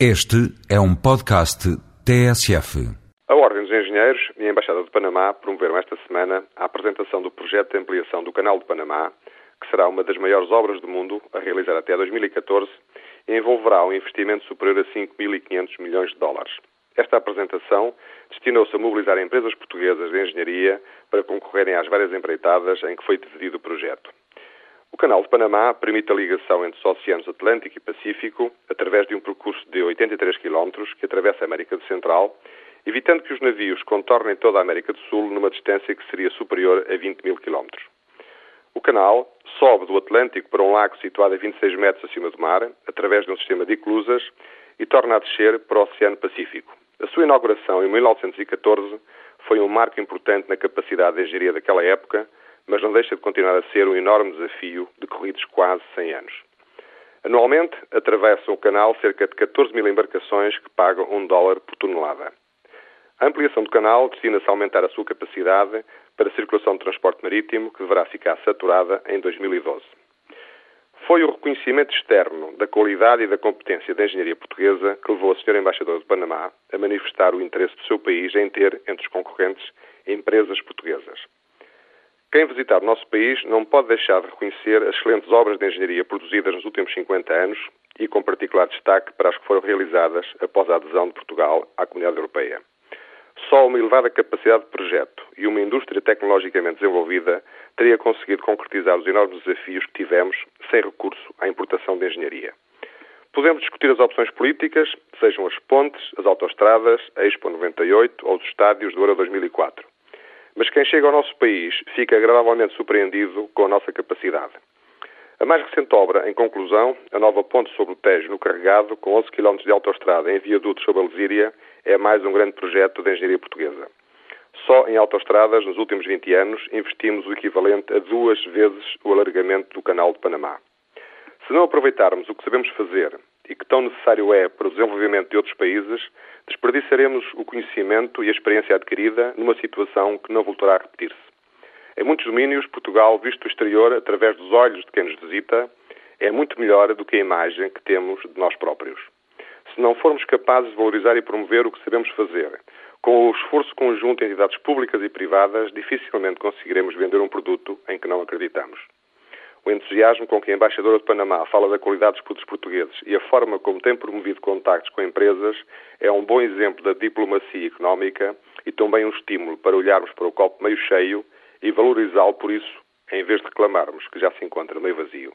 Este é um podcast TSF. A Ordem dos Engenheiros e a Embaixada de Panamá promoveram esta semana a apresentação do projeto de ampliação do Canal de Panamá, que será uma das maiores obras do mundo a realizar até 2014 e envolverá um investimento superior a 5.500 milhões de dólares. Esta apresentação destinou-se a mobilizar empresas portuguesas de engenharia para concorrerem às várias empreitadas em que foi decidido o projeto. O Canal de Panamá permite a ligação entre os oceanos Atlântico e Pacífico através de um percurso de 83 km que atravessa a América Central, evitando que os navios contornem toda a América do Sul numa distância que seria superior a 20 mil km. O canal sobe do Atlântico para um lago situado a 26 metros acima do mar, através de um sistema de eclusas, e torna a descer para o Oceano Pacífico. A sua inauguração em 1914 foi um marco importante na capacidade de engenharia daquela época, mas não deixa de continuar a ser um enorme desafio decorridos quase 100 anos. Anualmente, atravessam o canal cerca de 14 mil embarcações que pagam um dólar por tonelada. A ampliação do canal destina-se a aumentar a sua capacidade para a circulação de transporte marítimo, que deverá ficar saturada em 2012. Foi o reconhecimento externo da qualidade e da competência da engenharia portuguesa que levou a Sr. Embaixador de Panamá a manifestar o interesse do seu país em ter, entre os concorrentes, empresas portuguesas. Quem visitar o nosso país não pode deixar de reconhecer as excelentes obras de engenharia produzidas nos últimos 50 anos e com particular destaque para as que foram realizadas após a adesão de Portugal à Comunidade Europeia. Só uma elevada capacidade de projeto e uma indústria tecnologicamente desenvolvida teria conseguido concretizar os enormes desafios que tivemos sem recurso à importação de engenharia. Podemos discutir as opções políticas, sejam as pontes, as autoestradas, a Expo 98 ou os estádios do Euro 2004. Mas quem chega ao nosso país fica agradavelmente surpreendido com a nossa capacidade. A mais recente obra, em conclusão, a nova ponte sobre o Tejo no Carregado, com 11 km de autoestrada em viadutos sobre a Lesíria, é mais um grande projeto da engenharia portuguesa. Só em autoestradas, nos últimos 20 anos, investimos o equivalente a duas vezes o alargamento do Canal de Panamá. Se não aproveitarmos o que sabemos fazer e que tão necessário é para o desenvolvimento de outros países, desperdiçaremos o conhecimento e a experiência adquirida numa situação que não voltará a repetir-se. Em muitos domínios, Portugal, visto do exterior, através dos olhos de quem nos visita, é muito melhor do que a imagem que temos de nós próprios. Se não formos capazes de valorizar e promover o que sabemos fazer, com o esforço conjunto de entidades públicas e privadas, dificilmente conseguiremos vender um produto em que não acreditamos. O entusiasmo com que a embaixadora de Panamá fala da qualidade dos produtos portugueses e a forma como tem promovido contactos com empresas é um bom exemplo da diplomacia económica e também um estímulo para olharmos para o copo meio cheio e valorizá-lo por isso, em vez de reclamarmos que já se encontra meio vazio.